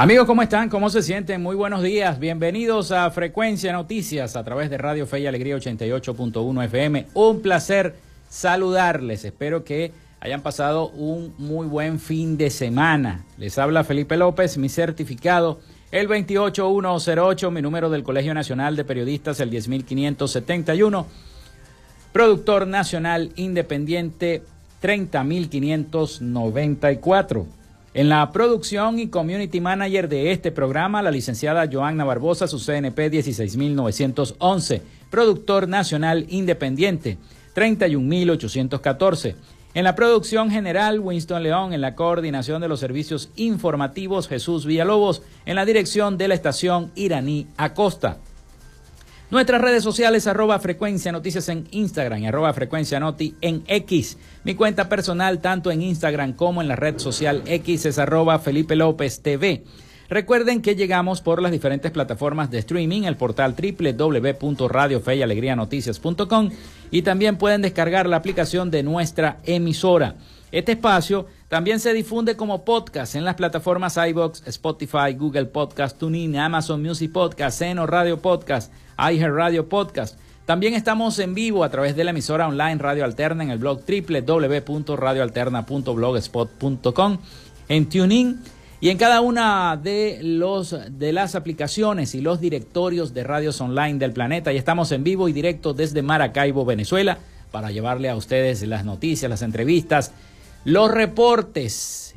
Amigos, ¿cómo están? ¿Cómo se sienten? Muy buenos días. Bienvenidos a Frecuencia Noticias a través de Radio Fe y Alegría 88.1 FM. Un placer saludarles. Espero que hayan pasado un muy buen fin de semana. Les habla Felipe López, mi certificado el 28108, mi número del Colegio Nacional de Periodistas el 10571, productor nacional independiente 30594. En la producción y community manager de este programa, la licenciada Joanna Barbosa, su CNP 16911, productor nacional independiente 31814. En la producción general, Winston León, en la coordinación de los servicios informativos, Jesús Villalobos, en la dirección de la estación Iraní Acosta. Nuestras redes sociales, arroba frecuencia noticias en Instagram y arroba frecuencia noti en X. Mi cuenta personal, tanto en Instagram como en la red social X, es arroba Felipe López TV. Recuerden que llegamos por las diferentes plataformas de streaming, el portal www.radiofeyalegrianoticias.com y también pueden descargar la aplicación de nuestra emisora. Este espacio también se difunde como podcast en las plataformas iBox, Spotify, Google Podcast, TuneIn, Amazon Music Podcast, Seno Radio Podcast, iHeart Radio Podcast. También estamos en vivo a través de la emisora online Radio Alterna en el blog www.radioalterna.blogspot.com, en TuneIn y en cada una de, los, de las aplicaciones y los directorios de radios online del planeta. Y estamos en vivo y directo desde Maracaibo, Venezuela, para llevarle a ustedes las noticias, las entrevistas los reportes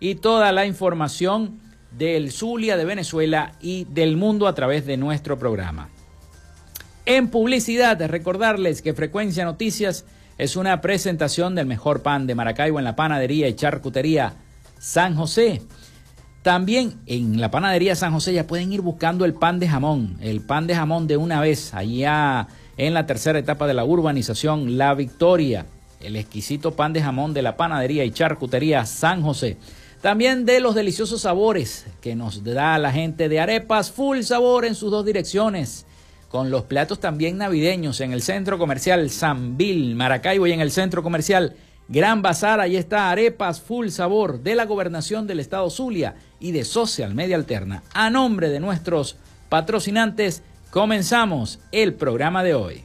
y toda la información del Zulia de Venezuela y del mundo a través de nuestro programa. En publicidad, recordarles que Frecuencia Noticias es una presentación del mejor pan de Maracaibo en la panadería y charcutería San José. También en la panadería San José ya pueden ir buscando el pan de jamón, el pan de jamón de una vez, allá en la tercera etapa de la urbanización La Victoria el exquisito pan de jamón de la panadería y charcutería San José. También de los deliciosos sabores que nos da la gente de Arepas, full sabor en sus dos direcciones, con los platos también navideños en el centro comercial San Bill, Maracaibo y en el centro comercial Gran Bazar. Ahí está Arepas, full sabor de la gobernación del estado Zulia y de Social Media Alterna. A nombre de nuestros patrocinantes, comenzamos el programa de hoy.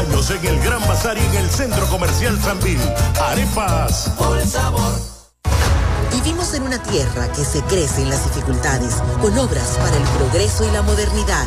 años en el Gran Bazar y en el Centro Comercial Sambil. Arepas. Por sabor. Vivimos en una tierra que se crece en las dificultades, con obras para el progreso y la modernidad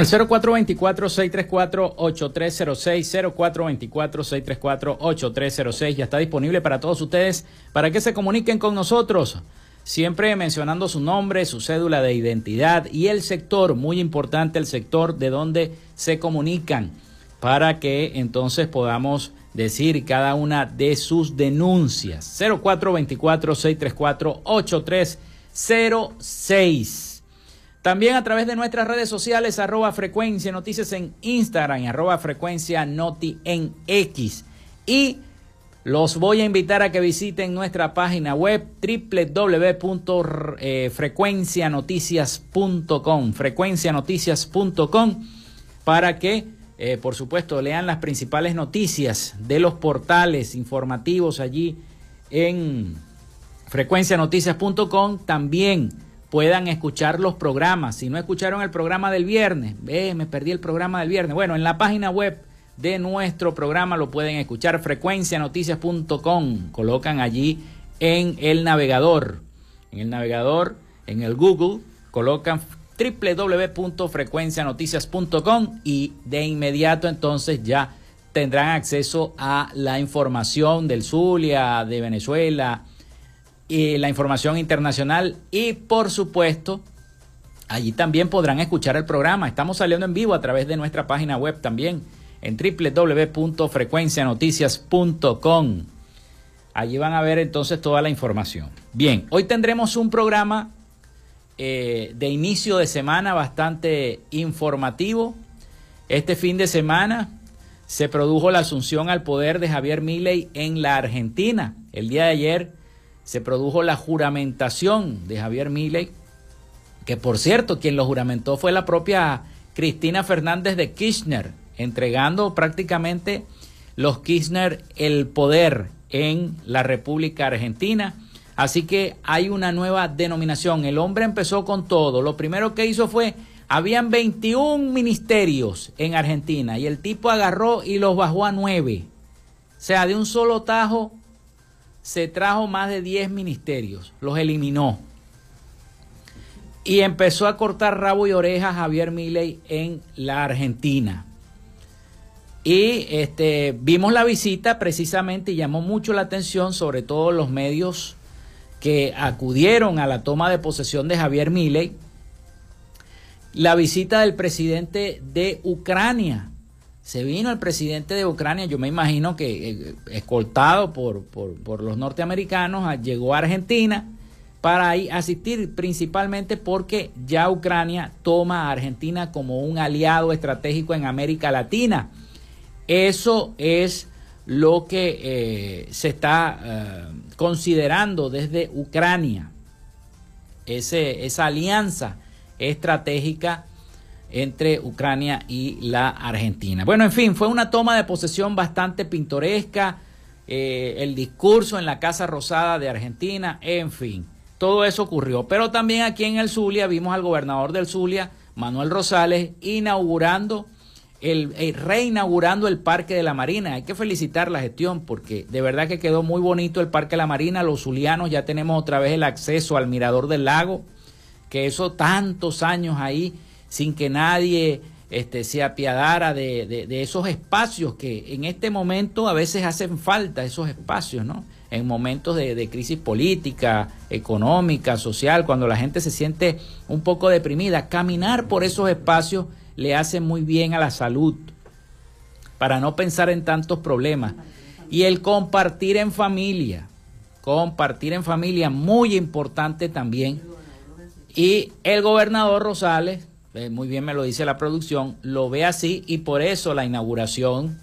El 0424-634-8306, 0424-634-8306 ya está disponible para todos ustedes para que se comuniquen con nosotros. Siempre mencionando su nombre, su cédula de identidad y el sector, muy importante el sector de donde se comunican, para que entonces podamos decir cada una de sus denuncias. 0424-634-8306. También a través de nuestras redes sociales, arroba frecuencia noticias en Instagram y arroba frecuencia noti en X. Y los voy a invitar a que visiten nuestra página web www.frecuencianoticias.com, frecuencianoticias.com, para que, eh, por supuesto, lean las principales noticias de los portales informativos allí en frecuencianoticias.com. También puedan escuchar los programas. Si no escucharon el programa del viernes, ve, me perdí el programa del viernes. Bueno, en la página web de nuestro programa lo pueden escuchar, frecuencianoticias.com. Colocan allí en el navegador, en el navegador, en el Google, colocan www.frecuencianoticias.com y de inmediato entonces ya tendrán acceso a la información del Zulia, de Venezuela, y la información internacional y por supuesto allí también podrán escuchar el programa. Estamos saliendo en vivo a través de nuestra página web también en www.frecuencianoticias.com. Allí van a ver entonces toda la información. Bien, hoy tendremos un programa eh, de inicio de semana bastante informativo. Este fin de semana se produjo la asunción al poder de Javier Milei en la Argentina. El día de ayer se produjo la juramentación de Javier Milei, que por cierto, quien lo juramentó fue la propia Cristina Fernández de Kirchner, entregando prácticamente los Kirchner el poder en la República Argentina. Así que hay una nueva denominación. El hombre empezó con todo. Lo primero que hizo fue, habían 21 ministerios en Argentina y el tipo agarró y los bajó a 9. O sea, de un solo tajo se trajo más de 10 ministerios, los eliminó. Y empezó a cortar rabo y oreja a Javier Milei en la Argentina. Y este, vimos la visita precisamente y llamó mucho la atención, sobre todo los medios que acudieron a la toma de posesión de Javier Milei, la visita del presidente de Ucrania, se vino el presidente de Ucrania, yo me imagino que eh, escoltado por, por, los norteamericanos, llegó a Argentina, para asistir principalmente porque ya Ucrania toma a Argentina como un aliado estratégico en América Latina. Eso es lo que eh, se está eh, considerando desde Ucrania, esa alianza estratégica entre Ucrania y la Argentina. Bueno, en fin, fue una toma de posesión bastante pintoresca, eh, el discurso en la Casa Rosada de Argentina, en fin, todo eso ocurrió. Pero también aquí en el Zulia vimos al gobernador del Zulia, Manuel Rosales, inaugurando el, reinaugurando el Parque de la Marina. Hay que felicitar la gestión porque de verdad que quedó muy bonito el Parque de la Marina. Los zulianos ya tenemos otra vez el acceso al mirador del lago, que eso tantos años ahí sin que nadie este, se apiadara de, esos espacios que en este momento a veces hacen falta, esos espacios, ¿no? En momentos de, de crisis política, económica, social, cuando la gente se siente un poco deprimida, caminar por esos espacios le hace muy bien a la salud, para no pensar en tantos problemas. Y el compartir en familia, compartir en familia, muy importante también. Y el gobernador Rosales, eh, muy bien me lo dice la producción, lo ve así y por eso la inauguración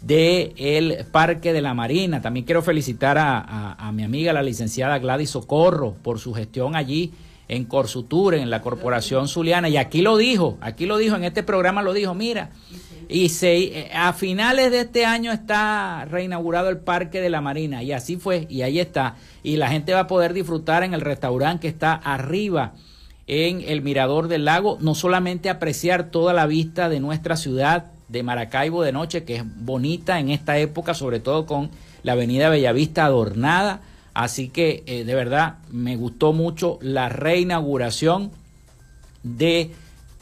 del el Parque de la Marina. También quiero felicitar a, a mi amiga la licenciada Gladys Socorro por su gestión allí en Corsutur, en la Corporación Zuliana, y aquí lo dijo, aquí lo dijo, en este programa lo dijo, mira, y se, eh, a finales de este año está reinaugurado el Parque de la Marina, y así fue, y ahí está, y la gente va a poder disfrutar en el restaurante que está arriba en el Mirador del Lago, no solamente apreciar toda la vista de nuestra ciudad de Maracaibo de noche, que es bonita en esta época, sobre todo con la avenida Bellavista adornada, Así que eh, de verdad me gustó mucho la reinauguración de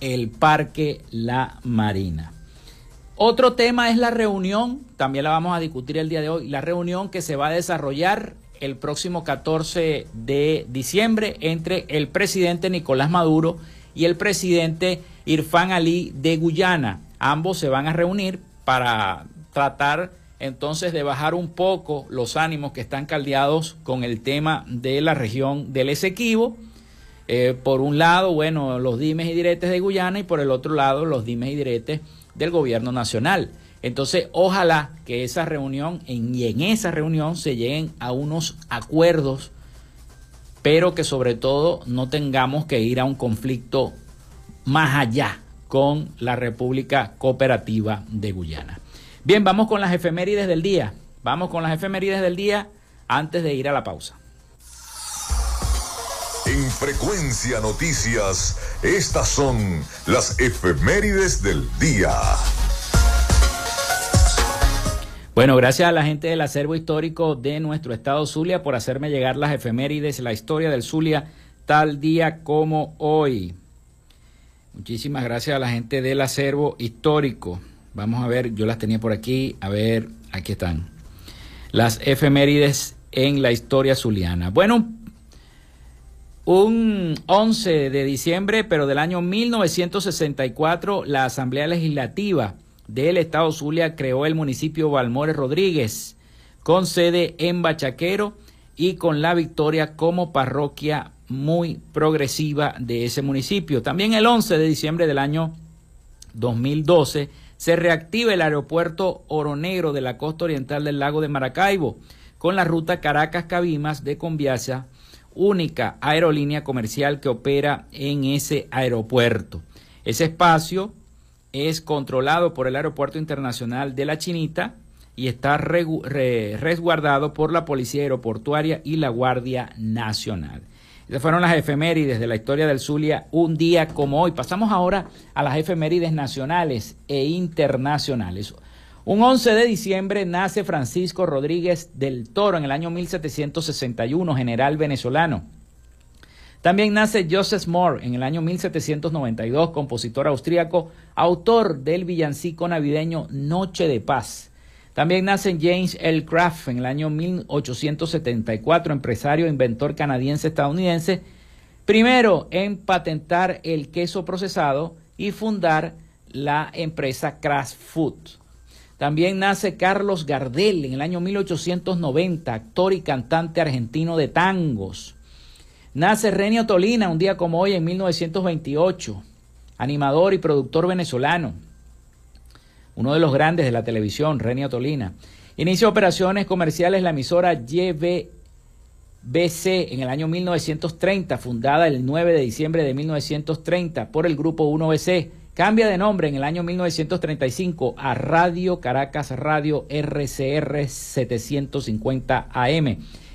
el Parque La Marina. Otro tema es la reunión, también la vamos a discutir el día de hoy, la reunión que se va a desarrollar el próximo 14 de diciembre entre el presidente Nicolás Maduro y el presidente Irfan Ali de Guyana. Ambos se van a reunir para tratar entonces de bajar un poco los ánimos que están caldeados con el tema de la región del Esequibo. Eh, por un lado, bueno, los dimes y diretes de Guyana y por el otro lado, los dimes y diretes del gobierno nacional. Entonces, ojalá que esa reunión y en esa reunión se lleguen a unos acuerdos, pero que sobre todo no tengamos que ir a un conflicto más allá con la República Cooperativa de Guyana. Bien, vamos con las efemérides del día. Vamos con las efemérides del día antes de ir a la pausa. En Frecuencia Noticias, estas son las efemérides del día. Bueno, gracias a la gente del acervo histórico de nuestro estado Zulia por hacerme llegar las efemérides, la historia del Zulia tal día como hoy. Muchísimas gracias a la gente del acervo histórico. Vamos a ver, yo las tenía por aquí. A ver, aquí están. Las efemérides en la historia zuliana. Bueno, un 11 de diciembre, pero del año 1964, la Asamblea Legislativa del Estado Zulia creó el municipio Balmores Rodríguez, con sede en Bachaquero y con la victoria como parroquia muy progresiva de ese municipio. También el 11 de diciembre del año 2012 se reactiva el aeropuerto Oro Negro de la costa oriental del lago de Maracaibo con la ruta Caracas-Cabimas de Conviasa, única aerolínea comercial que opera en ese aeropuerto. Ese espacio es controlado por el Aeropuerto Internacional de la Chinita y está resguardado por la Policía Aeroportuaria y la Guardia Nacional. Esas fueron las efemérides de la historia del Zulia un día como hoy. Pasamos ahora a las efemérides nacionales e internacionales. Un 11 de diciembre nace Francisco Rodríguez del Toro en el año 1761, general venezolano. También nace Joseph Moore en el año 1792, compositor austríaco, autor del villancico navideño Noche de Paz. También nace James L. Kraft en el año 1874, empresario e inventor canadiense-estadounidense, primero en patentar el queso procesado y fundar la empresa Kraft Food. También nace Carlos Gardel en el año 1890, actor y cantante argentino de tangos. Nace Renio Tolina un día como hoy en 1928, animador y productor venezolano, uno de los grandes de la televisión, Renio Tolina. Inicia operaciones comerciales la emisora YBBC en el año 1930, fundada el 9 de diciembre de 1930 por el grupo 1BC. Cambia de nombre en el año 1935 a Radio Caracas Radio RCR 750 AM.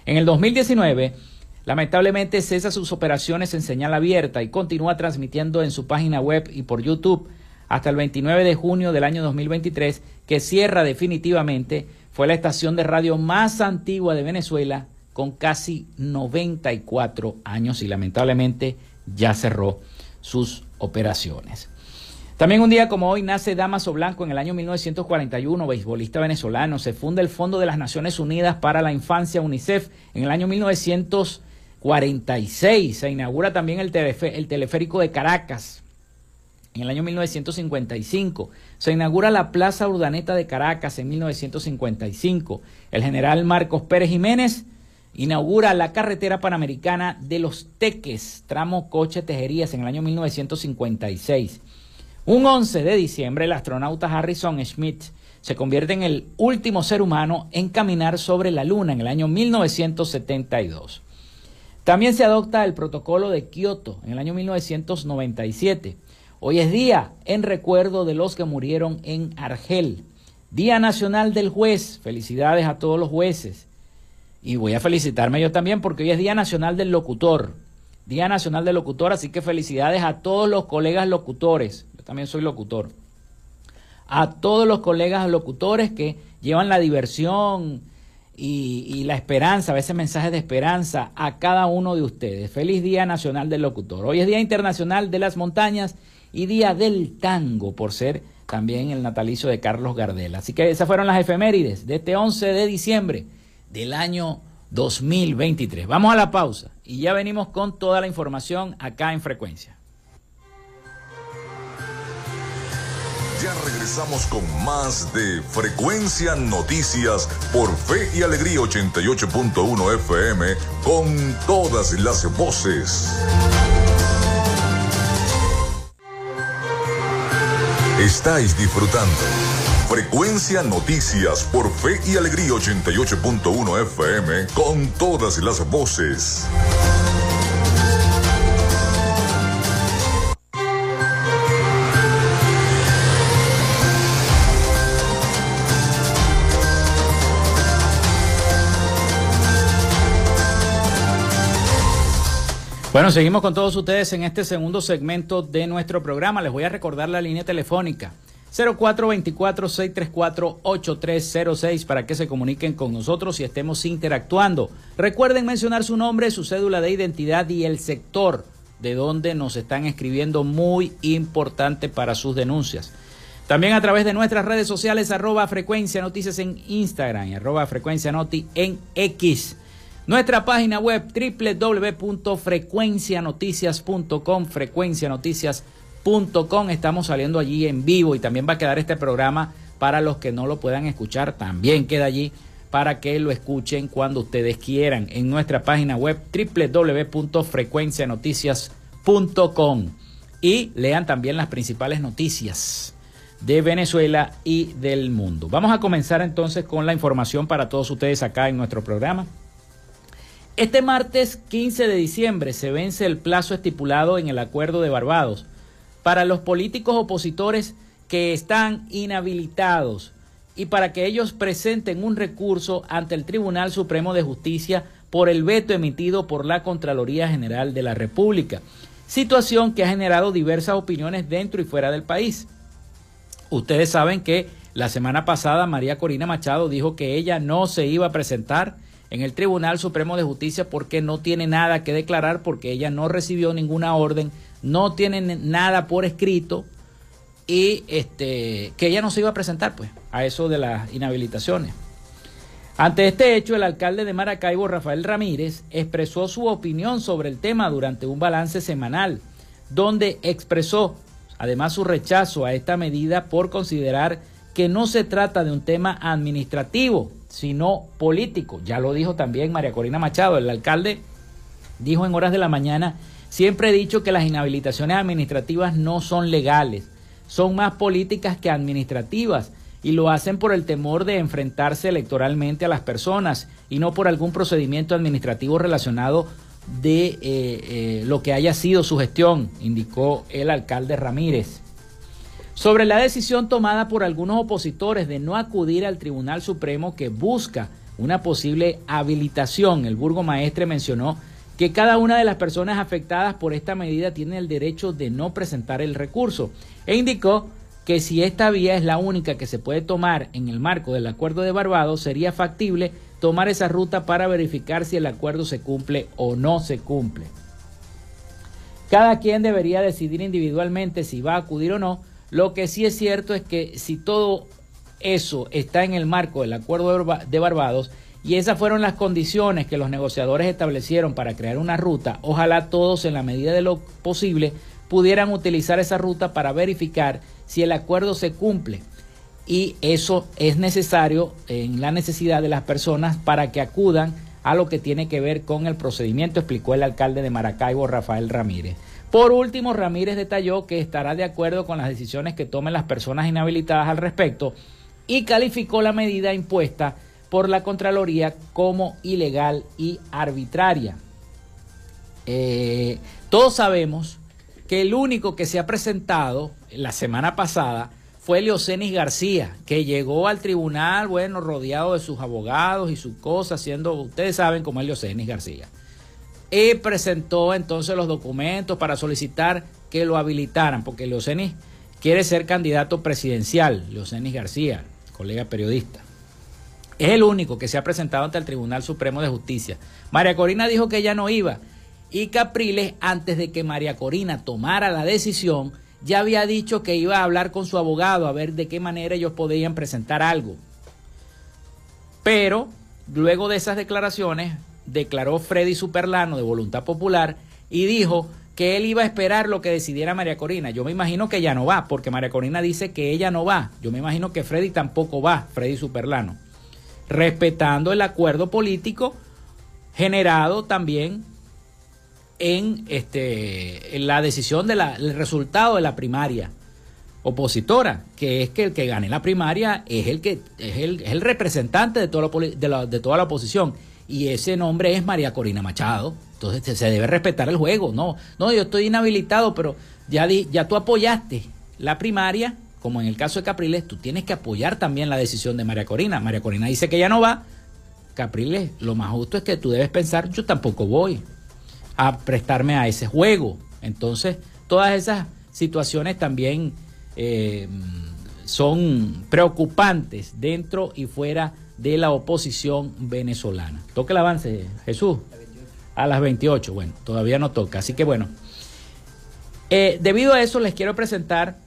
En el 2019, lamentablemente cesa sus operaciones en señal abierta y continúa transmitiendo en su página web y por YouTube hasta el 29 de junio del año 2023, que cierra definitivamente fue la estación de radio más antigua de Venezuela con casi 94 años y lamentablemente ya cerró sus operaciones. También un día como hoy nace Damaso Blanco en el año 1941, beisbolista venezolano. Se funda el Fondo de las Naciones Unidas para la Infancia, UNICEF, en el año 1946. Se inaugura también el, el teleférico de Caracas, en el año 1955. Se inaugura la Plaza Urdaneta de Caracas en 1955. El general Marcos Pérez Jiménez inaugura la carretera panamericana de los Teques, tramo Coche Tejerías, en el año 1956. Un 11 de diciembre, el astronauta Harrison Schmitt se convierte en el último ser humano en caminar sobre la Luna en el año 1972. También se adopta el protocolo de Kioto en el año 1997. Hoy es día en recuerdo de los que murieron en Argel. Día Nacional del Juez. Felicidades a todos los jueces. Y voy a felicitarme yo también porque hoy es Día Nacional del Locutor. Día Nacional del Locutor, así que felicidades a todos los colegas locutores. Yo también soy locutor. A todos los colegas locutores que llevan la diversión y, y la esperanza, a veces mensajes de esperanza a cada uno de ustedes. Feliz Día Nacional del Locutor. Hoy es Día Internacional de las Montañas y Día del Tango, por ser también el natalicio de Carlos Gardel. Así que esas fueron las efemérides de este 11 de diciembre del año 2023. Vamos a la pausa y ya venimos con toda la información acá en frecuencia. Ya regresamos con más de Frecuencia Noticias por Fe y Alegría 88.1 FM con todas las voces. Estáis disfrutando. Frecuencia Noticias por Fe y Alegría 88.1 FM con todas las voces. Bueno, seguimos con todos ustedes en este segundo segmento de nuestro programa. Les voy a recordar la línea telefónica 0424-634-8306 para que se comuniquen con nosotros y estemos interactuando. Recuerden mencionar su nombre, su cédula de identidad y el sector de donde nos están escribiendo, muy importante para sus denuncias. También a través de nuestras redes sociales, arroba frecuencia noticias en Instagram y arroba frecuencia noti en X. Nuestra página web www.frecuencianoticias.com, frecuencianoticias.com. Estamos saliendo allí en vivo y también va a quedar este programa para los que no lo puedan escuchar. También queda allí para que lo escuchen cuando ustedes quieran en nuestra página web www.frecuencianoticias.com y lean también las principales noticias de Venezuela y del mundo. Vamos a comenzar entonces con la información para todos ustedes acá en nuestro programa. Este martes 15 de diciembre se vence el plazo estipulado en el Acuerdo de Barbados para los políticos opositores que están inhabilitados y para que ellos presenten un recurso ante el Tribunal Supremo de Justicia por el veto emitido por la Contraloría General de la República, situación que ha generado diversas opiniones dentro y fuera del país. Ustedes saben que la semana pasada María Corina Machado dijo que ella no se iba a presentar en el Tribunal Supremo de Justicia porque no tiene nada que declarar, porque ella no recibió ninguna orden, no tiene nada por escrito y este que ella no se iba a presentar pues a eso de las inhabilitaciones. Ante este hecho, el alcalde de Maracaibo, Rafael Ramírez, expresó su opinión sobre el tema durante un balance semanal, donde expresó además su rechazo a esta medida por considerar que no se trata de un tema administrativo, sino político. Ya lo dijo también María Corina Machado, el alcalde Dijo en horas de la mañana, siempre he dicho que las inhabilitaciones administrativas no son legales, son más políticas que administrativas y lo hacen por el temor de enfrentarse electoralmente a las personas y no por algún procedimiento administrativo relacionado de eh, eh, lo que haya sido su gestión, indicó el alcalde Ramírez. Sobre la decisión tomada por algunos opositores de no acudir al Tribunal Supremo que busca una posible habilitación, el burgomaestre mencionó que cada una de las personas afectadas por esta medida tiene el derecho de no presentar el recurso e indicó que si esta vía es la única que se puede tomar en el marco del acuerdo de Barbados, sería factible tomar esa ruta para verificar si el acuerdo se cumple o no se cumple. Cada quien debería decidir individualmente si va a acudir o no. Lo que sí es cierto es que si todo eso está en el marco del acuerdo de Barbados y esas fueron las condiciones que los negociadores establecieron para crear una ruta, ojalá todos en la medida de lo posible pudieran utilizar esa ruta para verificar si el acuerdo se cumple. Y eso es necesario en la necesidad de las personas para que acudan a lo que tiene que ver con el procedimiento, explicó el alcalde de Maracaibo, Rafael Ramírez. Por último, Ramírez detalló que estará de acuerdo con las decisiones que tomen las personas inhabilitadas al respecto y calificó la medida impuesta por la Contraloría como ilegal y arbitraria. Eh, todos sabemos que el único que se ha presentado la semana pasada fue Leocenis García, que llegó al tribunal, bueno, rodeado de sus abogados y sus cosas, haciendo, ustedes saben cómo es Leocenis García. Y presentó entonces los documentos para solicitar que lo habilitaran, porque Leocenis quiere ser candidato presidencial, Leocenis García, colega periodista. Es el único que se ha presentado ante el Tribunal Supremo de Justicia. María Corina dijo que ella no iba, y Capriles, antes de que María Corina tomara la decisión, ya había dicho que iba a hablar con su abogado a ver de qué manera ellos podían presentar algo. Pero luego de esas declaraciones, declaró Freddy Superlano de Voluntad Popular y dijo que él iba a esperar lo que decidiera María Corina. Yo me imagino que ella no va, porque María Corina dice que ella no va. Yo me imagino que Freddy tampoco va, Freddy Superlano. Respetando el acuerdo político generado también en, este, la decisión del resultado de la primaria opositora, que es que el que gane la primaria es el que es el, representante de toda, la, de, toda la oposición y ese nombre es María Corina Machado. Entonces se debe respetar el juego. No, no, yo estoy inhabilitado, pero ya, ya tú apoyaste la primaria, como en el caso de Capriles, tú tienes que apoyar también la decisión de María Corina. María Corina dice que ya no va. Capriles, lo más justo es que tú debes pensar, yo tampoco voy a prestarme a ese juego. Entonces, todas esas situaciones también eh, son preocupantes dentro y fuera de la oposición venezolana. Toca el avance, Jesús. A las 28, bueno, todavía no toca. Así que bueno, eh, debido a eso les quiero presentar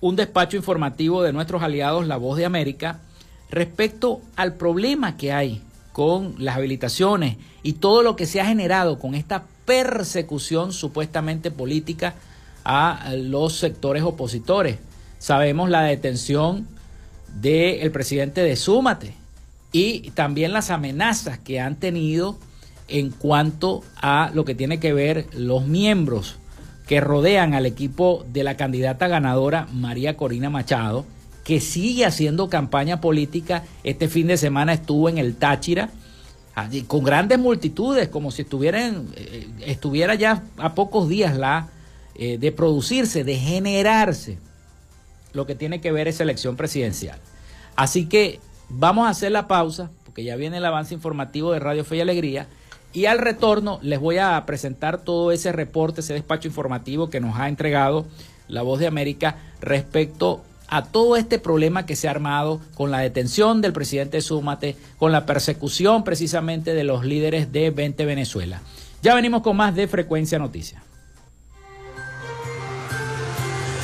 un despacho informativo de nuestros aliados La Voz de América respecto al problema que hay con las habilitaciones y todo lo que se ha generado con esta persecución supuestamente política a los sectores opositores. Sabemos la detención del presidente de Súmate y también las amenazas que han tenido en cuanto a lo que tiene que ver los miembros que rodean al equipo de la candidata ganadora María Corina Machado que sigue haciendo campaña política. Este fin de semana estuvo en el Táchira con grandes multitudes, como si estuvieran, eh, estuviera ya a pocos días la eh, de producirse, de generarse lo que tiene que ver esa elección presidencial. Así que vamos a hacer la pausa, porque ya viene el avance informativo de Radio Fe y Alegría. Y al retorno les voy a presentar todo ese reporte, ese despacho informativo que nos ha entregado la Voz de América respecto a todo este problema que se ha armado con la detención del presidente Súmate, con la persecución precisamente de los líderes de 20 Venezuela. Ya venimos con más de Frecuencia Noticias.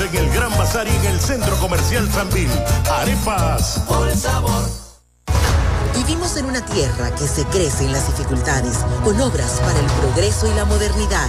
En el Gran Bazar y en el Centro Comercial Sanvil. Arepas. Por sabor. Vivimos en una tierra que se crece en las dificultades, con obras para el progreso y la modernidad,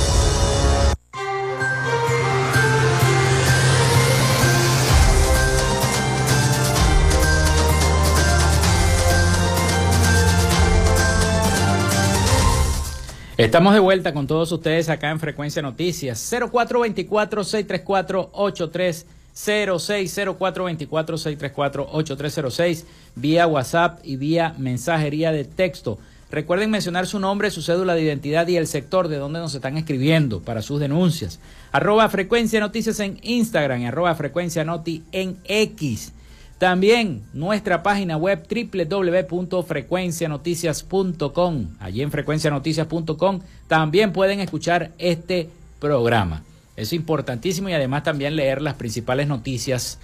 Estamos de vuelta con todos ustedes acá en Frecuencia Noticias. 0424-634-8306, 0424-634-8306, vía WhatsApp y vía mensajería de texto. Recuerden mencionar su nombre, su cédula de identidad y el sector de donde nos están escribiendo para sus denuncias. Arroba Frecuencia Noticias en Instagram y arroba Frecuencia Noti en X. También nuestra página web www.frecuencianoticias.com. Allí en frecuencianoticias.com también pueden escuchar este programa. Es importantísimo y además también leer las principales noticias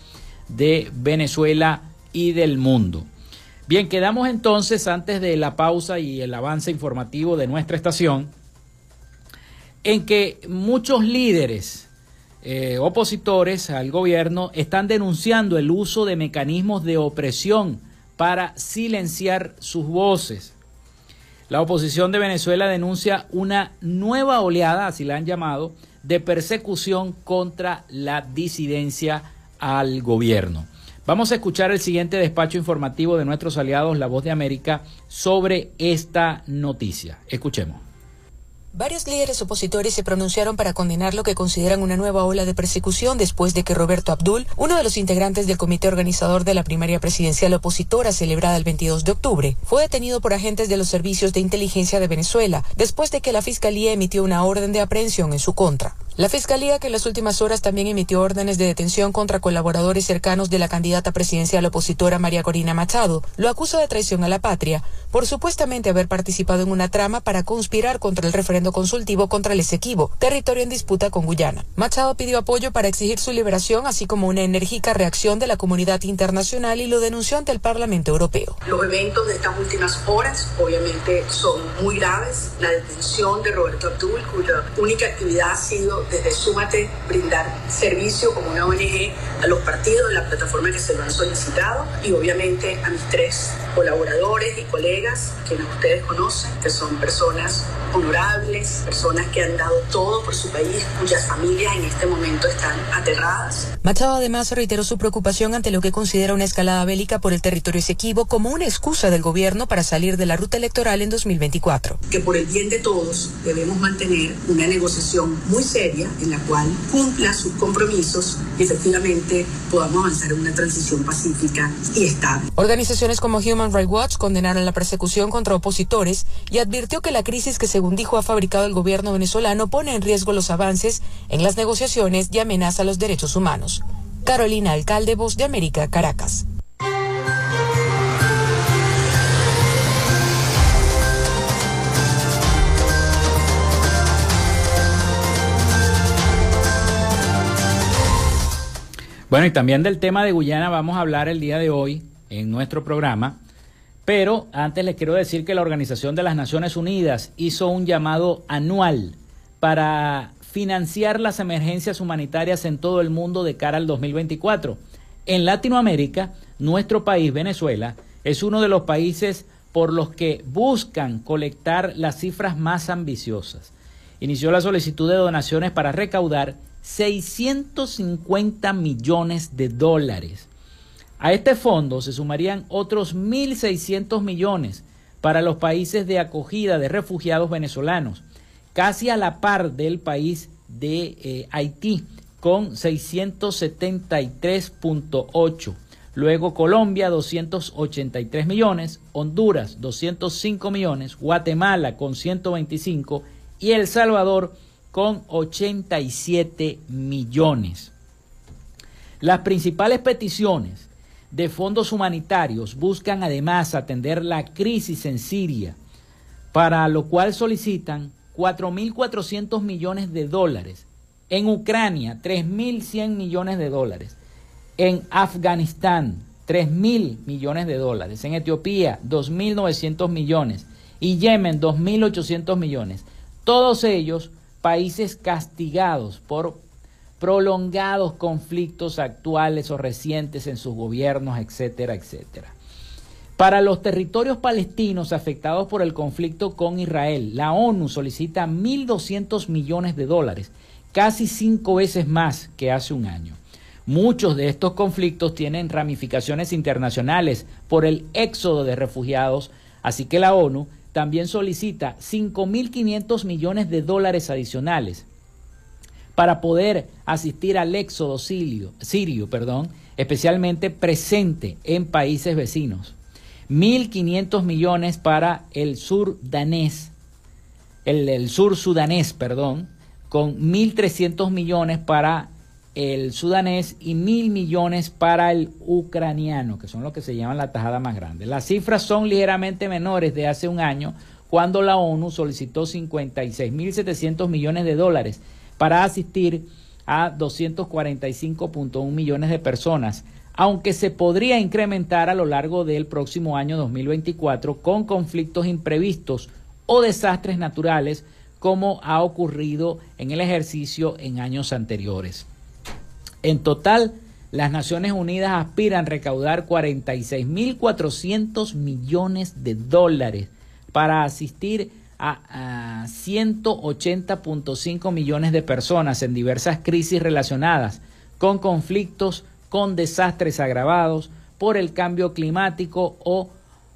de Venezuela y del mundo. Bien, quedamos entonces antes de la pausa y el avance informativo de nuestra estación en que muchos líderes eh, opositores al gobierno están denunciando el uso de mecanismos de opresión para silenciar sus voces. La oposición de Venezuela denuncia una nueva oleada, así la han llamado, de persecución contra la disidencia al gobierno. Vamos a escuchar el siguiente despacho informativo de nuestros aliados, La Voz de América, sobre esta noticia. Escuchemos. Varios líderes opositores se pronunciaron para condenar lo que consideran una nueva ola de persecución después de que Roberto Abdul, uno de los integrantes del comité organizador de la primaria presidencial opositora celebrada el 22 de octubre, fue detenido por agentes de los servicios de inteligencia de Venezuela después de que la fiscalía emitió una orden de aprehensión en su contra. La Fiscalía, que en las últimas horas también emitió órdenes de detención contra colaboradores cercanos de la candidata presidencial opositora María Corina Machado, lo acusa de traición a la patria por supuestamente haber participado en una trama para conspirar contra el referendo consultivo contra el Esequibo, territorio en disputa con Guyana. Machado pidió apoyo para exigir su liberación, así como una enérgica reacción de la comunidad internacional y lo denunció ante el Parlamento Europeo. Los eventos de estas últimas horas obviamente son muy graves. La detención de Roberto Abdul, cuya única actividad ha sido desde Súmate brindar servicio como una ONG a los partidos de la plataforma que se lo han solicitado y obviamente a mis tres colaboradores y colegas que ustedes conocen, que son personas honorables, personas que han dado todo por su país, cuyas familias en este momento están aterradas. Machado además reiteró su preocupación ante lo que considera una escalada bélica por el territorio Esequibo como una excusa del gobierno para salir de la ruta electoral en 2024. Que por el bien de todos debemos mantener una negociación muy seria en la cual cumpla sus compromisos y efectivamente podamos avanzar en una transición pacífica y estable. Organizaciones como Human Rights Watch condenaron la persecución contra opositores y advirtió que la crisis que según dijo ha fabricado el gobierno venezolano pone en riesgo los avances en las negociaciones y amenaza los derechos humanos. Carolina Alcalde, Voz de América, Caracas. Bueno, y también del tema de Guyana vamos a hablar el día de hoy en nuestro programa. Pero antes les quiero decir que la Organización de las Naciones Unidas hizo un llamado anual para financiar las emergencias humanitarias en todo el mundo de cara al 2024. En Latinoamérica, nuestro país, Venezuela, es uno de los países por los que buscan colectar las cifras más ambiciosas. Inició la solicitud de donaciones para recaudar 650 millones de dólares. A este fondo se sumarían otros 1.600 millones para los países de acogida de refugiados venezolanos, casi a la par del país de eh, Haití, con 673.8. Luego Colombia 283 millones, Honduras 205 millones, Guatemala con 125 y El Salvador con 87 millones. Las principales peticiones de fondos humanitarios buscan además atender la crisis en Siria, para lo cual solicitan 4.400 millones de dólares. En Ucrania, 3.100 millones de dólares. En Afganistán, 3.000 millones de dólares. En Etiopía, 2.900 millones. Y Yemen, 2.800 millones. Todos ellos países castigados por prolongados conflictos actuales o recientes en sus gobiernos, etcétera, etcétera. Para los territorios palestinos afectados por el conflicto con Israel, la ONU solicita 1.200 millones de dólares, casi cinco veces más que hace un año. Muchos de estos conflictos tienen ramificaciones internacionales por el éxodo de refugiados, así que la ONU también solicita 5.500 millones de dólares adicionales para poder asistir al éxodo sirio, sirio perdón, especialmente presente en países vecinos. 1.500 millones para el sur danés, el, el sur sudanés, perdón, con 1.300 millones para el sudanés y mil millones para el ucraniano, que son los que se llaman la tajada más grande. Las cifras son ligeramente menores de hace un año, cuando la ONU solicitó 56.700 millones de dólares para asistir a 245.1 millones de personas, aunque se podría incrementar a lo largo del próximo año 2024 con conflictos imprevistos o desastres naturales, como ha ocurrido en el ejercicio en años anteriores. En total, las Naciones Unidas aspiran a recaudar 46.400 millones de dólares para asistir a, 180.5 millones de personas en diversas crisis relacionadas con conflictos, con desastres agravados por el cambio climático o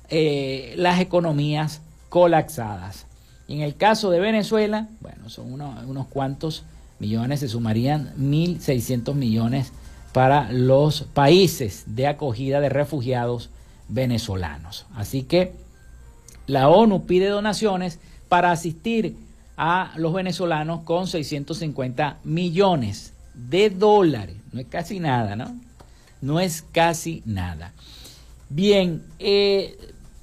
eh, las economías colapsadas. en el caso de Venezuela, bueno, son unos cuantos millones, se sumarían 1.600 millones para los países de acogida de refugiados venezolanos. Así que la ONU pide donaciones para asistir a los venezolanos con 650 millones de dólares. No es casi nada, ¿no? No es casi nada. Bien, eh,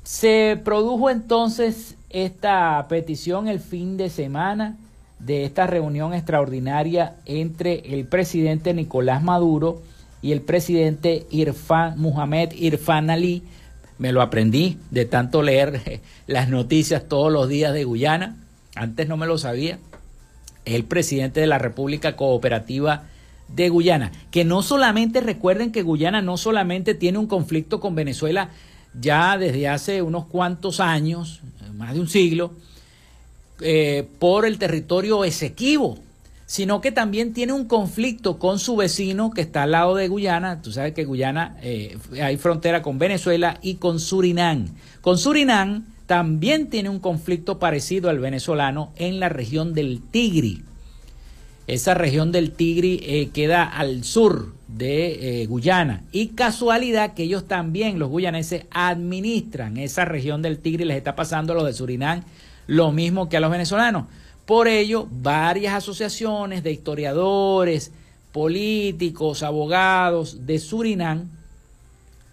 se produjo entonces esta petición el fin de semana de esta reunión extraordinaria entre el presidente Nicolás Maduro y el presidente Irfan Muhammad Irfan Ali. Me lo aprendí de tanto leer las noticias todos los días de Guyana. Antes no me lo sabía. el presidente de la República Cooperativa de Guyana. Que no solamente recuerden que Guyana no solamente tiene un conflicto con Venezuela ya desde hace unos cuantos años, más de un siglo, eh, por el territorio Esequibo, sino que también tiene un conflicto con su vecino que está al lado de Guyana. Tú sabes que Guyana eh, hay frontera con Venezuela y con Surinam. Con Surinam también tiene un conflicto parecido al venezolano en la región del Tigri. Esa región del Tigri eh, queda al sur de Guyana. Y casualidad que ellos también, los guyaneses, administran esa región del Tigri. Les está pasando a los de Surinam lo mismo que a los venezolanos. Por ello, varias asociaciones de historiadores, políticos, abogados de Surinam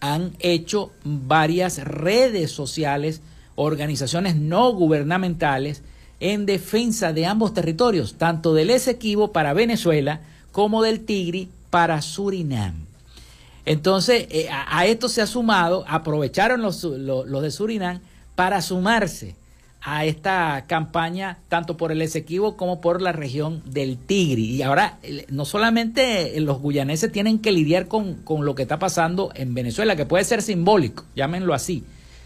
han hecho varias redes sociales, organizaciones no gubernamentales, en defensa de ambos territorios, tanto del Esequibo para Venezuela como del Tigri para Surinam. Entonces, eh, a, esto se ha sumado, aprovecharon los, los de Surinam para sumarse a esta campaña tanto por el Esequibo como por la región del Tigri. Y ahora no solamente los guyaneses tienen que lidiar con, con, lo que está pasando en Venezuela, que puede ser simbólico, llámenlo así,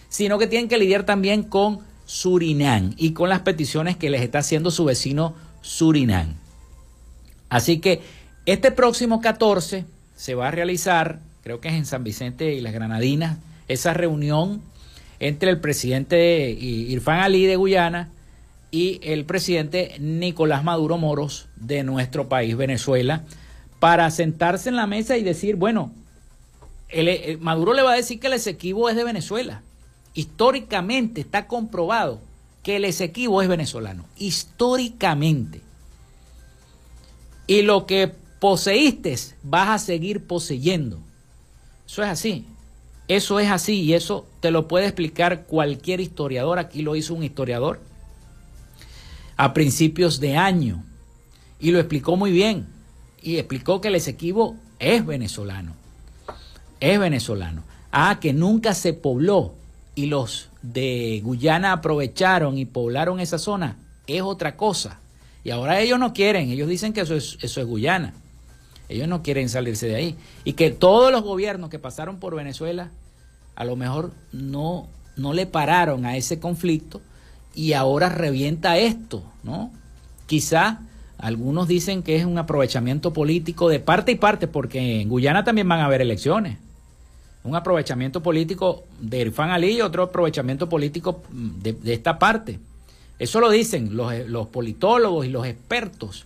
sino que tienen que lidiar también con Surinam y con las peticiones que les está haciendo su vecino Surinam. Así que este próximo 14 se va a realizar, creo que es en San Vicente y las Granadinas, esa reunión entre el presidente Irfan Ali de Guyana y el presidente Nicolás Maduro Moros de nuestro país, Venezuela, para sentarse en la mesa y decir, bueno, el, Maduro le va a decir que el Esequibo es de Venezuela. Históricamente está comprobado que el Esequibo es venezolano. Históricamente. Y lo que poseíste vas a seguir poseyendo. Eso es así. Eso es así y eso te lo puede explicar cualquier historiador. Aquí lo hizo un historiador a principios de año y lo explicó muy bien. Y explicó que el Esequibo es venezolano. Es venezolano. Ah, que nunca se pobló y los de Guyana aprovecharon y poblaron esa zona. Es otra cosa. Y ahora ellos no quieren. Ellos dicen que eso es, eso es Guyana. Ellos no quieren salirse de ahí. Y que todos los gobiernos que pasaron por Venezuela a lo mejor no, no le pararon a ese conflicto y ahora revienta esto, ¿no? Quizá algunos dicen que es un aprovechamiento político de parte y parte, porque en Guyana también van a haber elecciones. Un aprovechamiento político de Irfan Ali y otro aprovechamiento político de, esta parte. Eso lo dicen los, los politólogos y los expertos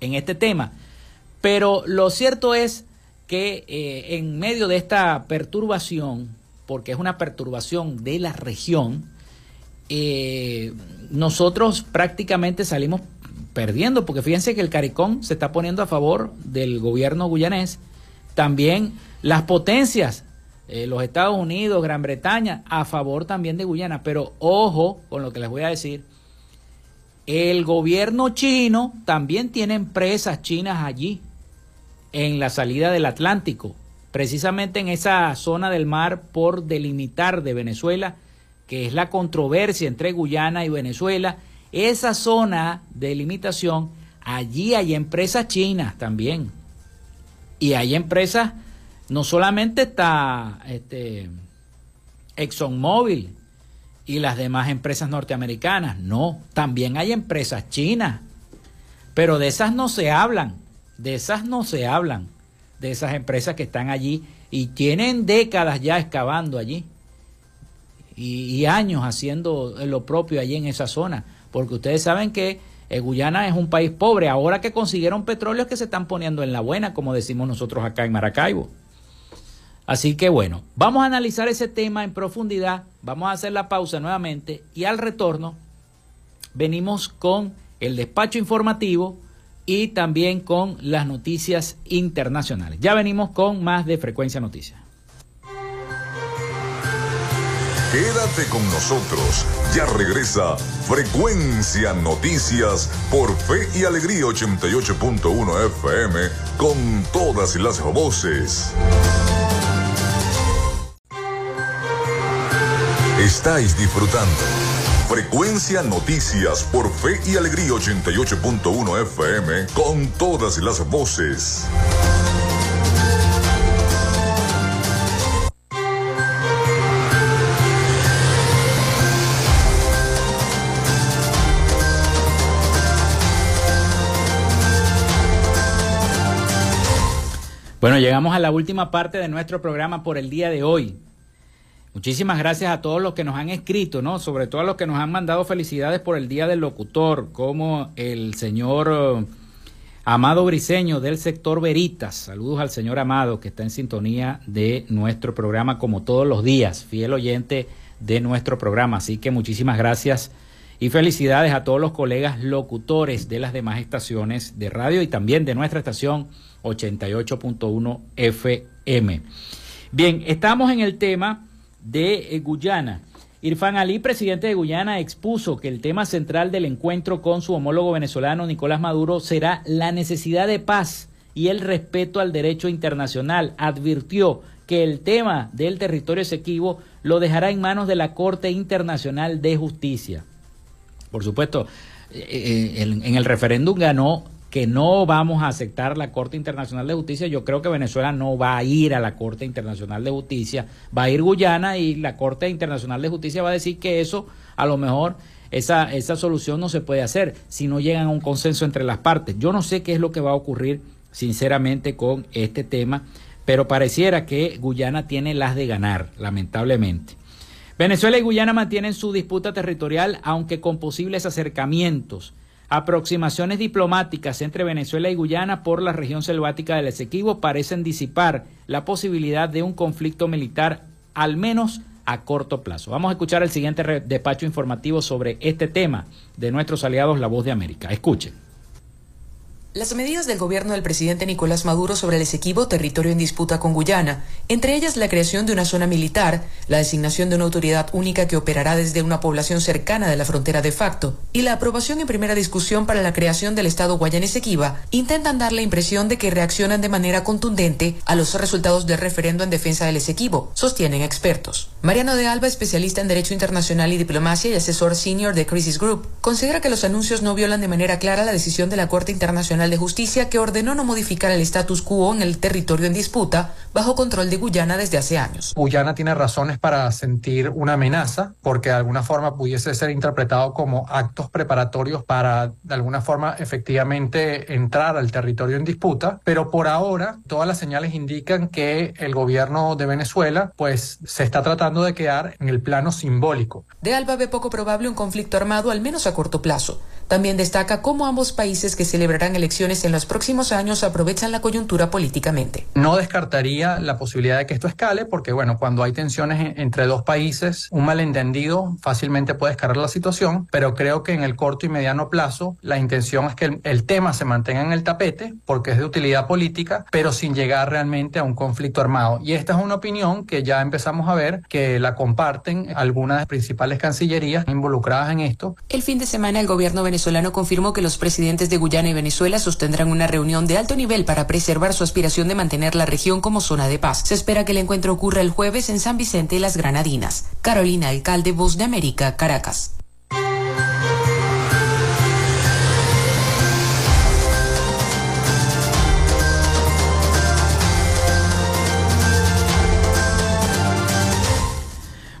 en este tema. Pero lo cierto es que eh, en medio de esta perturbación, porque es una perturbación de la región, eh, nosotros prácticamente salimos perdiendo, porque fíjense que el CARICOM se está poniendo a favor del gobierno guyanés, también las potencias, eh, los Estados Unidos, Gran Bretaña, a favor también de Guyana, pero ojo con lo que les voy a decir, el gobierno chino también tiene empresas chinas allí, en la salida del Atlántico, precisamente en esa zona del mar por delimitar de Venezuela, que es la controversia entre Guyana y Venezuela, esa zona de limitación, allí hay empresas chinas también. Y hay empresas, no solamente está este, ExxonMobil y las demás empresas norteamericanas, no, también hay empresas chinas, pero de esas no se hablan de esas no se hablan, de esas empresas que están allí y tienen décadas ya excavando allí y, años haciendo lo propio allí en esa zona, porque ustedes saben que eh, Guyana es un país pobre, ahora que consiguieron petróleo que se están poniendo en la buena, como decimos nosotros acá en Maracaibo. Así que bueno, vamos a analizar ese tema en profundidad, vamos a hacer la pausa nuevamente y al retorno venimos con el despacho informativo y también con las noticias internacionales. Ya venimos con más de Frecuencia Noticias. Quédate con nosotros, ya regresa Frecuencia Noticias por Fe y Alegría 88.1 FM con todas las voces. Estáis disfrutando Frecuencia Noticias por Fe y Alegría 88.1 FM con todas las voces. Bueno, llegamos a la última parte de nuestro programa por el día de hoy. Muchísimas gracias a todos los que nos han escrito, ¿no? Sobre todo a los que nos han mandado felicidades por el Día del Locutor, como el señor eh, Amado Briseño del sector Veritas. Saludos al señor Amado que está en sintonía de nuestro programa como todos los días, fiel oyente de nuestro programa. Así que muchísimas gracias y felicidades a todos los colegas locutores de las demás estaciones de radio y también de nuestra estación 88.1 FM. Bien, estamos en el tema de Guyana. Irfan Ali, presidente de Guyana, expuso que el tema central del encuentro con su homólogo venezolano Nicolás Maduro será la necesidad de paz y el respeto al derecho internacional. Advirtió que el tema del territorio esequivo lo dejará en manos de la Corte Internacional de Justicia. Por supuesto, eh, eh, en el referéndum ganó que no vamos a aceptar la Corte Internacional de Justicia, yo creo que Venezuela no va a ir a la Corte Internacional de Justicia, va a ir Guyana y la Corte Internacional de Justicia va a decir que eso, a lo mejor, esa, esa solución no se puede hacer si no llegan a un consenso entre las partes. Yo no sé qué es lo que va a ocurrir, sinceramente, con este tema, pero pareciera que Guyana tiene las de ganar, lamentablemente. Venezuela y Guyana mantienen su disputa territorial, aunque con posibles acercamientos Aproximaciones diplomáticas entre Venezuela y Guyana por la región selvática del Esequibo parecen disipar la posibilidad de un conflicto militar, al menos a corto plazo. Vamos a escuchar el siguiente despacho informativo sobre este tema de nuestros aliados La Voz de América. Escuchen. Las medidas del gobierno del presidente Nicolás Maduro sobre el Esequibo, territorio en disputa con Guyana, entre ellas la creación de una zona militar, la designación de una autoridad única que operará desde una población cercana de la frontera de facto y la aprobación en primera discusión para la creación del Estado Guayana-Esequiba, intentan dar la impresión de que reaccionan de manera contundente a los resultados del referendo en defensa del Esequibo, sostienen expertos. Mariano de Alba, especialista en Derecho Internacional y Diplomacia y asesor senior de Crisis Group, considera que los anuncios no violan de manera clara la decisión de la Corte Internacional de Justicia que ordenó no modificar el status quo en el territorio en disputa bajo control de Guyana desde hace años. Guyana tiene razones para sentir una amenaza porque de alguna forma pudiese ser interpretado como actos preparatorios para de alguna forma efectivamente entrar al territorio en disputa, pero por ahora todas las señales indican que el gobierno de Venezuela pues se está tratando de quedar en el plano simbólico. De Alba ve poco probable un conflicto armado al menos a corto plazo. También destaca cómo ambos países que celebrarán elecciones en los próximos años aprovechan la coyuntura políticamente. No descartaría la posibilidad de que esto escale porque, bueno, cuando hay tensiones entre dos países, un malentendido fácilmente puede escalar la situación, pero creo que en el corto y mediano plazo la intención es que el, tema se mantenga en el tapete porque es de utilidad política, pero sin llegar realmente a un conflicto armado. Y esta es una opinión que ya empezamos a ver que la comparten algunas de las principales cancillerías involucradas en esto. El fin de semana el gobierno venezolano confirmó que los presidentes de Guyana y Venezuela sostendrán una reunión de alto nivel para preservar su aspiración de mantener la región como zona de paz. Se espera que el encuentro ocurra el jueves en San Vicente y las Granadinas. Carolina Alcalde, Voz de América, Caracas.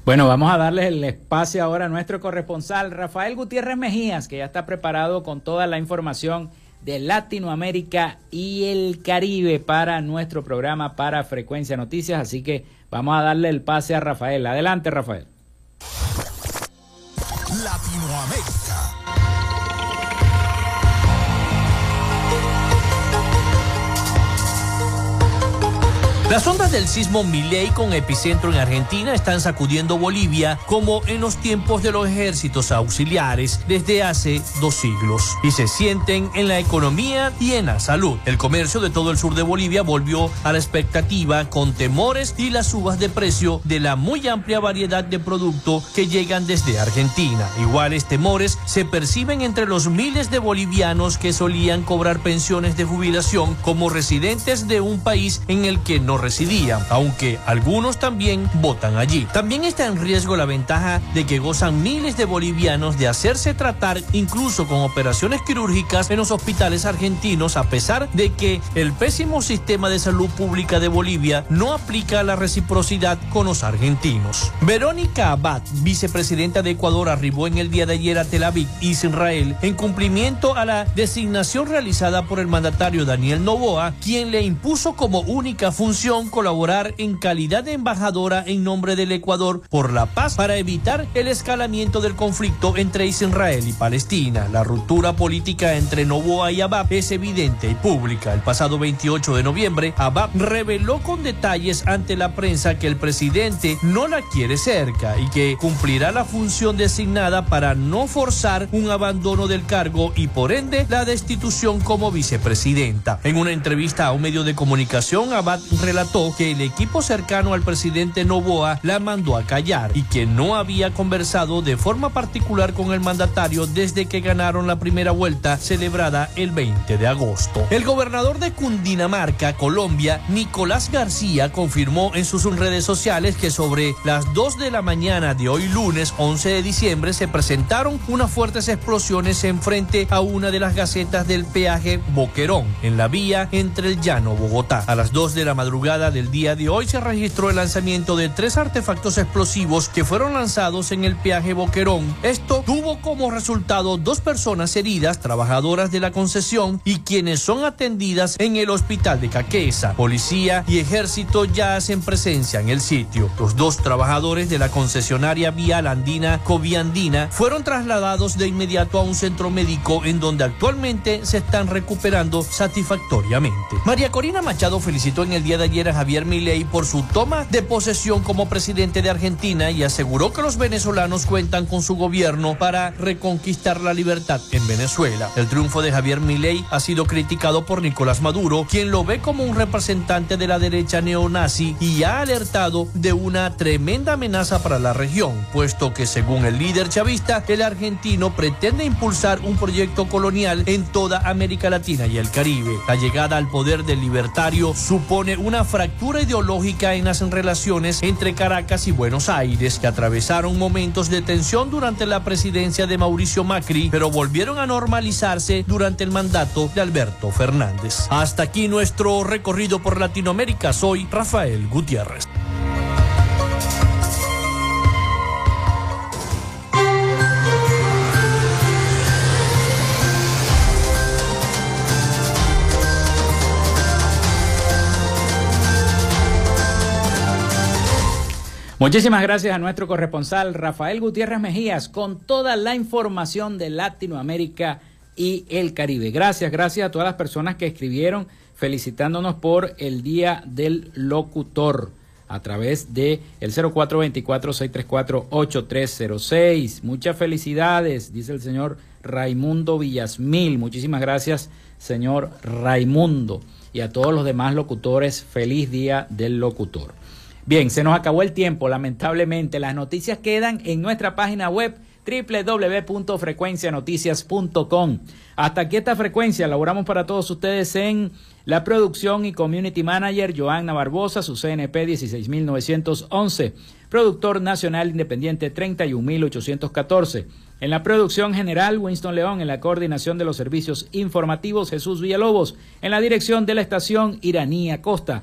Bueno, vamos a darle el espacio ahora a nuestro corresponsal Rafael Gutiérrez Mejías, que ya está preparado con toda la información de Latinoamérica y el Caribe para nuestro programa para Frecuencia Noticias. Así que vamos a darle el pase a Rafael. Adelante, Rafael. Latinoamérica. Las ondas del sismo Milei con epicentro en Argentina están sacudiendo Bolivia como en los tiempos de los ejércitos auxiliares desde hace dos siglos y se sienten en la economía y en la salud. El comercio de todo el sur de Bolivia volvió a la expectativa con temores y las subas de precio de la muy amplia variedad de productos que llegan desde Argentina. Iguales temores se perciben entre los miles de bolivianos que solían cobrar pensiones de jubilación como residentes de un país en el que no residían, aunque algunos también votan allí. También está en riesgo la ventaja de que gozan miles de bolivianos de hacerse tratar incluso con operaciones quirúrgicas en los hospitales argentinos a pesar de que el pésimo sistema de salud pública de Bolivia no aplica la reciprocidad con los argentinos. Verónica Abad, vicepresidenta de Ecuador, arribó en el día de ayer a Tel Aviv, Israel, en cumplimiento a la designación realizada por el mandatario Daniel Novoa, quien le impuso como única función colaborar en calidad de embajadora en nombre del Ecuador por la paz para evitar el escalamiento del conflicto entre Israel y Palestina. La ruptura política entre Novoa y Abab es evidente y pública. El pasado 28 de noviembre, Abab reveló con detalles ante la prensa que el presidente no la quiere cerca y que cumplirá la función designada para no forzar un abandono del cargo y por ende la destitución como vicepresidenta. En una entrevista a un medio de comunicación, Abad relató que el equipo cercano al presidente Novoa la mandó a callar y que no había conversado de forma particular con el mandatario desde que ganaron la primera vuelta celebrada el 20 de agosto. El gobernador de Cundinamarca, Colombia, Nicolás García, confirmó en sus redes sociales que sobre las 2 de la mañana de hoy lunes 11 de diciembre se presentaron unas fuertes explosiones en frente a una de las gacetas del peaje Boquerón, en la vía entre el llano Bogotá. A las 2 de la madrugada del día de hoy se registró el lanzamiento de tres artefactos explosivos que fueron lanzados en el peaje Boquerón. Esto tuvo como resultado dos personas heridas, trabajadoras de la concesión y quienes son atendidas en el hospital de Caquesa. Policía y ejército ya hacen presencia en el sitio. Los dos trabajadores de la concesionaria vial andina Coviandina fueron trasladados de inmediato a un centro médico en donde actualmente se están recuperando satisfactoriamente. María Corina Machado felicitó en el día de ayer Javier Milei por su toma de posesión como presidente de Argentina y aseguró que los venezolanos cuentan con su gobierno para reconquistar la libertad en Venezuela. El triunfo de Javier Milei ha sido criticado por Nicolás Maduro, quien lo ve como un representante de la derecha neonazi y ha alertado de una tremenda amenaza para la región, puesto que según el líder chavista, el argentino pretende impulsar un proyecto colonial en toda América Latina y el Caribe. La llegada al poder del libertario supone una fractura ideológica en las relaciones entre Caracas y Buenos Aires, que atravesaron momentos de tensión durante la presidencia de Mauricio Macri, pero volvieron a normalizarse durante el mandato de Alberto Fernández. Hasta aquí nuestro recorrido por Latinoamérica. Soy Rafael Gutiérrez. Muchísimas gracias a nuestro corresponsal Rafael Gutiérrez Mejías con toda la información de Latinoamérica y el Caribe. Gracias, gracias a todas las personas que escribieron felicitándonos por el Día del Locutor a través de el 0424-634-8306. Muchas felicidades, dice el señor Raimundo Villasmil. Muchísimas gracias, señor Raimundo. Y a todos los demás locutores, feliz Día del Locutor. Bien, se nos acabó el tiempo, lamentablemente. Las noticias quedan en nuestra página web www.frecuencianoticias.com. Hasta aquí esta frecuencia, laboramos para todos ustedes en la producción y community manager Joanna Barbosa, su CNP 16911, productor nacional independiente 31814. En la producción general, Winston León, en la coordinación de los servicios informativos, Jesús Villalobos, en la dirección de la estación Iranía Costa